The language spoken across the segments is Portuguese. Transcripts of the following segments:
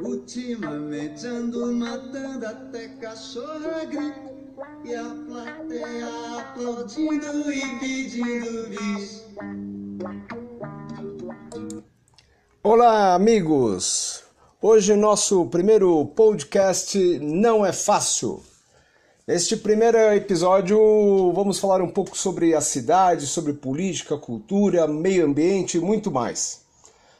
Ultimamente ando matando até cachorra grita e a plateia aplaudindo e pedindo bis. Olá, amigos! Hoje nosso primeiro podcast não é fácil. Neste primeiro episódio vamos falar um pouco sobre a cidade, sobre política, cultura, meio ambiente e muito mais.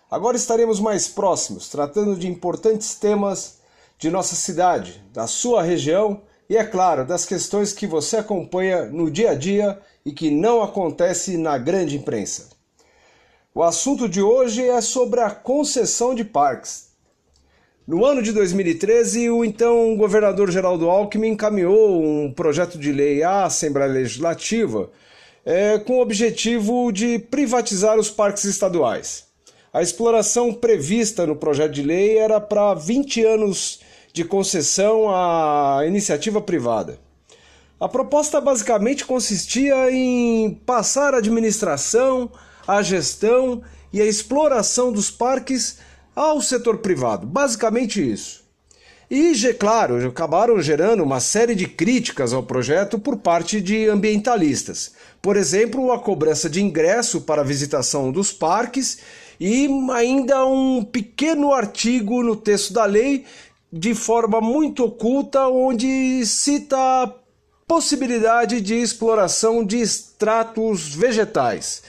Agora estaremos mais próximos, tratando de importantes temas de nossa cidade, da sua região e, é claro, das questões que você acompanha no dia a dia e que não acontece na grande imprensa. O assunto de hoje é sobre a concessão de parques. No ano de 2013, o então governador Geraldo Alckmin encaminhou um projeto de lei à Assembleia Legislativa é, com o objetivo de privatizar os parques estaduais. A exploração prevista no projeto de lei era para 20 anos de concessão à iniciativa privada. A proposta basicamente consistia em passar a administração, a gestão e a exploração dos parques ao setor privado. Basicamente isso. E, claro, acabaram gerando uma série de críticas ao projeto por parte de ambientalistas. Por exemplo, a cobrança de ingresso para a visitação dos parques e ainda um pequeno artigo no texto da lei de forma muito oculta onde cita a possibilidade de exploração de extratos vegetais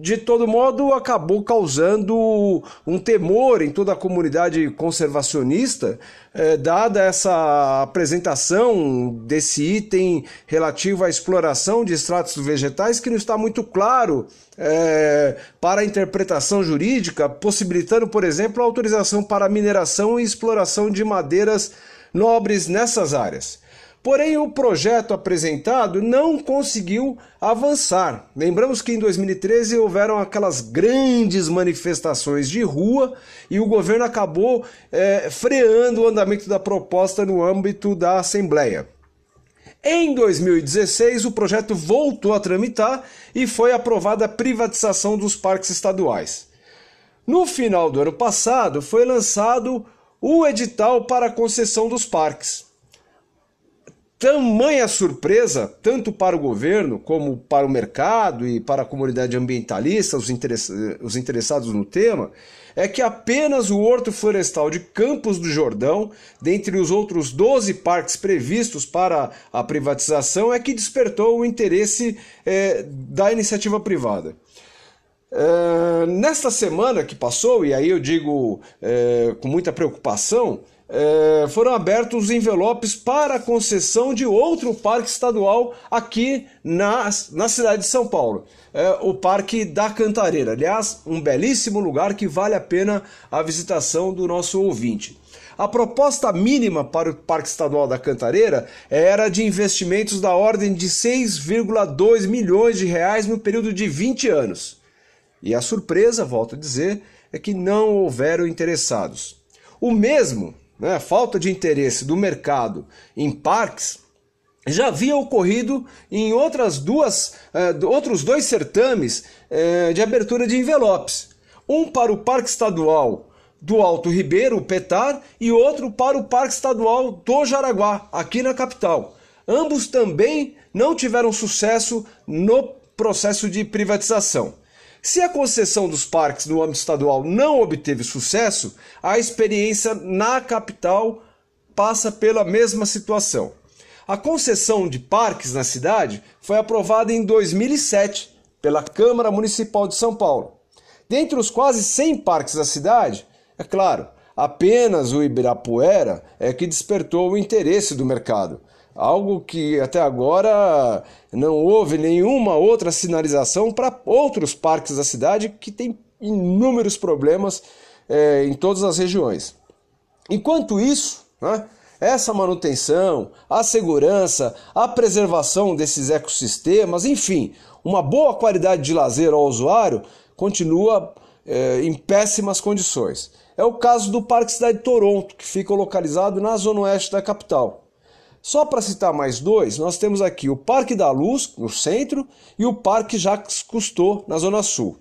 de todo modo, acabou causando um temor em toda a comunidade conservacionista, eh, dada essa apresentação desse item relativo à exploração de extratos vegetais, que não está muito claro eh, para a interpretação jurídica, possibilitando, por exemplo, a autorização para mineração e exploração de madeiras nobres nessas áreas. Porém, o projeto apresentado não conseguiu avançar. Lembramos que em 2013 houveram aquelas grandes manifestações de rua e o governo acabou é, freando o andamento da proposta no âmbito da Assembleia. Em 2016, o projeto voltou a tramitar e foi aprovada a privatização dos parques estaduais. No final do ano passado, foi lançado o edital para a concessão dos parques. Tamanha surpresa, tanto para o governo como para o mercado e para a comunidade ambientalista, os, os interessados no tema, é que apenas o Horto Florestal de Campos do Jordão, dentre os outros 12 parques previstos para a privatização, é que despertou o interesse é, da iniciativa privada. É, nesta semana que passou, e aí eu digo é, com muita preocupação, é, foram abertos os envelopes para a concessão de outro parque estadual aqui na, na cidade de São Paulo. É, o Parque da Cantareira. Aliás, um belíssimo lugar que vale a pena a visitação do nosso ouvinte. A proposta mínima para o Parque Estadual da Cantareira era de investimentos da ordem de 6,2 milhões de reais no período de 20 anos. E a surpresa, volto a dizer, é que não houveram interessados. O mesmo né, falta de interesse do mercado em parques já havia ocorrido em outras duas, uh, outros dois certames uh, de abertura de envelopes. Um para o Parque Estadual do Alto Ribeiro, o PETAR, e outro para o Parque Estadual do Jaraguá, aqui na capital. Ambos também não tiveram sucesso no processo de privatização. Se a concessão dos parques no âmbito estadual não obteve sucesso, a experiência na capital passa pela mesma situação. A concessão de parques na cidade foi aprovada em 2007 pela Câmara Municipal de São Paulo. Dentre os quase 100 parques da cidade, é claro, apenas o Ibirapuera é que despertou o interesse do mercado algo que até agora não houve nenhuma outra sinalização para outros parques da cidade que tem inúmeros problemas é, em todas as regiões. Enquanto isso, né, essa manutenção, a segurança, a preservação desses ecossistemas, enfim, uma boa qualidade de lazer ao usuário continua é, em péssimas condições. É o caso do Parque Cidade de Toronto, que fica localizado na zona oeste da capital. Só para citar mais dois, nós temos aqui o Parque da Luz, no centro, e o Parque Jacques Cousteau, na Zona Sul.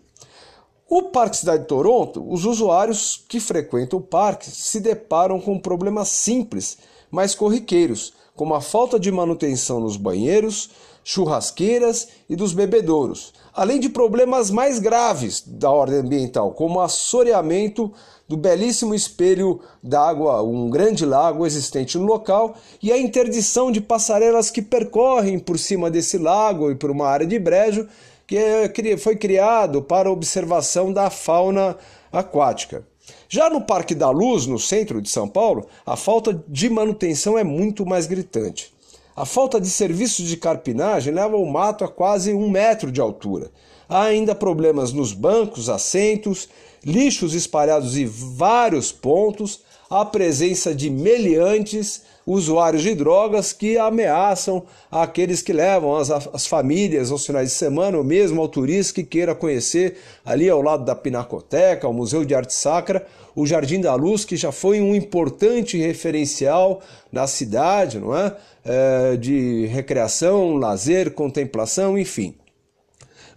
O Parque Cidade de Toronto, os usuários que frequentam o parque se deparam com problemas simples, mas corriqueiros, como a falta de manutenção nos banheiros, churrasqueiras e dos bebedouros, além de problemas mais graves da ordem ambiental, como o assoreamento do belíssimo espelho d'água, um grande lago existente no local, e a interdição de passarelas que percorrem por cima desse lago e por uma área de brejo que é foi criado para observação da fauna aquática. Já no Parque da Luz, no centro de São Paulo, a falta de manutenção é muito mais gritante. A falta de serviços de carpinagem leva o mato a quase um metro de altura. Há ainda problemas nos bancos, assentos lixos espalhados em vários pontos, a presença de meliantes, usuários de drogas que ameaçam aqueles que levam as, as famílias aos finais de semana, ou mesmo ao turista que queira conhecer ali ao lado da Pinacoteca, o Museu de Arte Sacra, o Jardim da Luz, que já foi um importante referencial na cidade, não é? é de recreação, lazer, contemplação, enfim.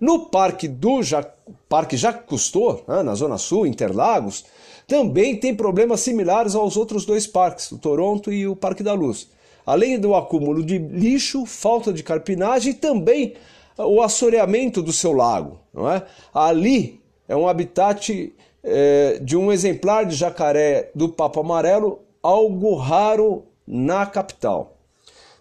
No Parque do ja... Parque Jacques Cousteau, né, na Zona Sul, Interlagos, também tem problemas similares aos outros dois parques, o Toronto e o Parque da Luz. Além do acúmulo de lixo, falta de carpinagem e também o assoreamento do seu lago. Não é? Ali é um habitat é, de um exemplar de jacaré do Papo Amarelo, algo raro na capital.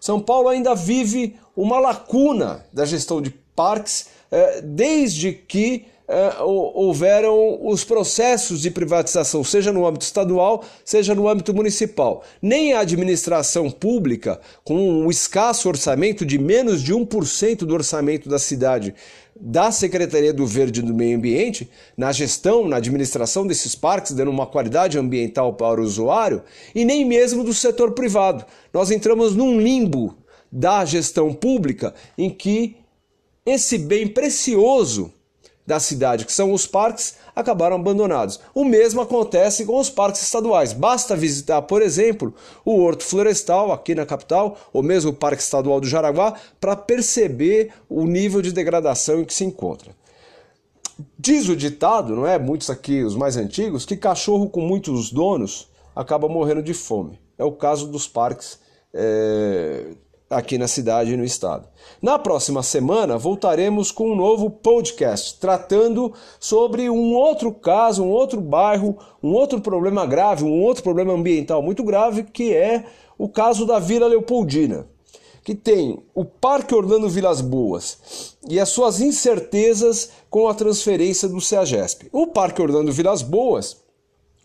São Paulo ainda vive uma lacuna da gestão de parques é, desde que houveram os processos de privatização, seja no âmbito estadual, seja no âmbito municipal. Nem a administração pública, com um escasso orçamento de menos de 1% do orçamento da cidade, da Secretaria do Verde e do Meio Ambiente, na gestão, na administração desses parques, dando uma qualidade ambiental para o usuário, e nem mesmo do setor privado. Nós entramos num limbo da gestão pública em que esse bem precioso da cidade, que são os parques, acabaram abandonados. O mesmo acontece com os parques estaduais. Basta visitar, por exemplo, o Horto Florestal aqui na capital, ou mesmo o Parque Estadual do Jaraguá, para perceber o nível de degradação em que se encontra. Diz o ditado, não é? Muitos aqui, os mais antigos, que cachorro com muitos donos acaba morrendo de fome. É o caso dos parques é, aqui na cidade e no estado. Na próxima semana voltaremos com um novo podcast tratando sobre um outro caso, um outro bairro, um outro problema grave, um outro problema ambiental muito grave que é o caso da Vila Leopoldina, que tem o Parque Orlando Vilas Boas e as suas incertezas com a transferência do CEAGESP. O Parque Orlando Vilas Boas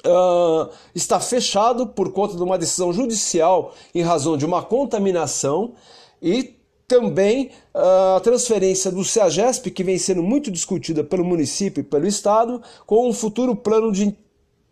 Uh, está fechado por conta de uma decisão judicial em razão de uma contaminação e também uh, a transferência do CEAGESP, que vem sendo muito discutida pelo município e pelo Estado, com um futuro plano de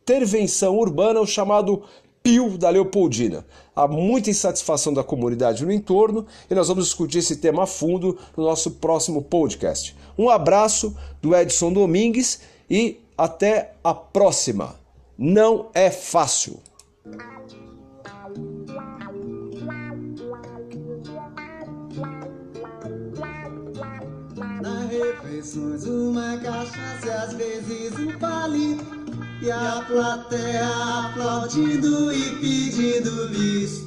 intervenção urbana, o chamado PIO da Leopoldina. Há muita insatisfação da comunidade no entorno e nós vamos discutir esse tema a fundo no nosso próximo podcast. Um abraço do Edson Domingues e até a próxima! Não é fácil. Nas refeições, uma cachaça e às vezes um palito. E a plateia aplaudindo e pedindo visto.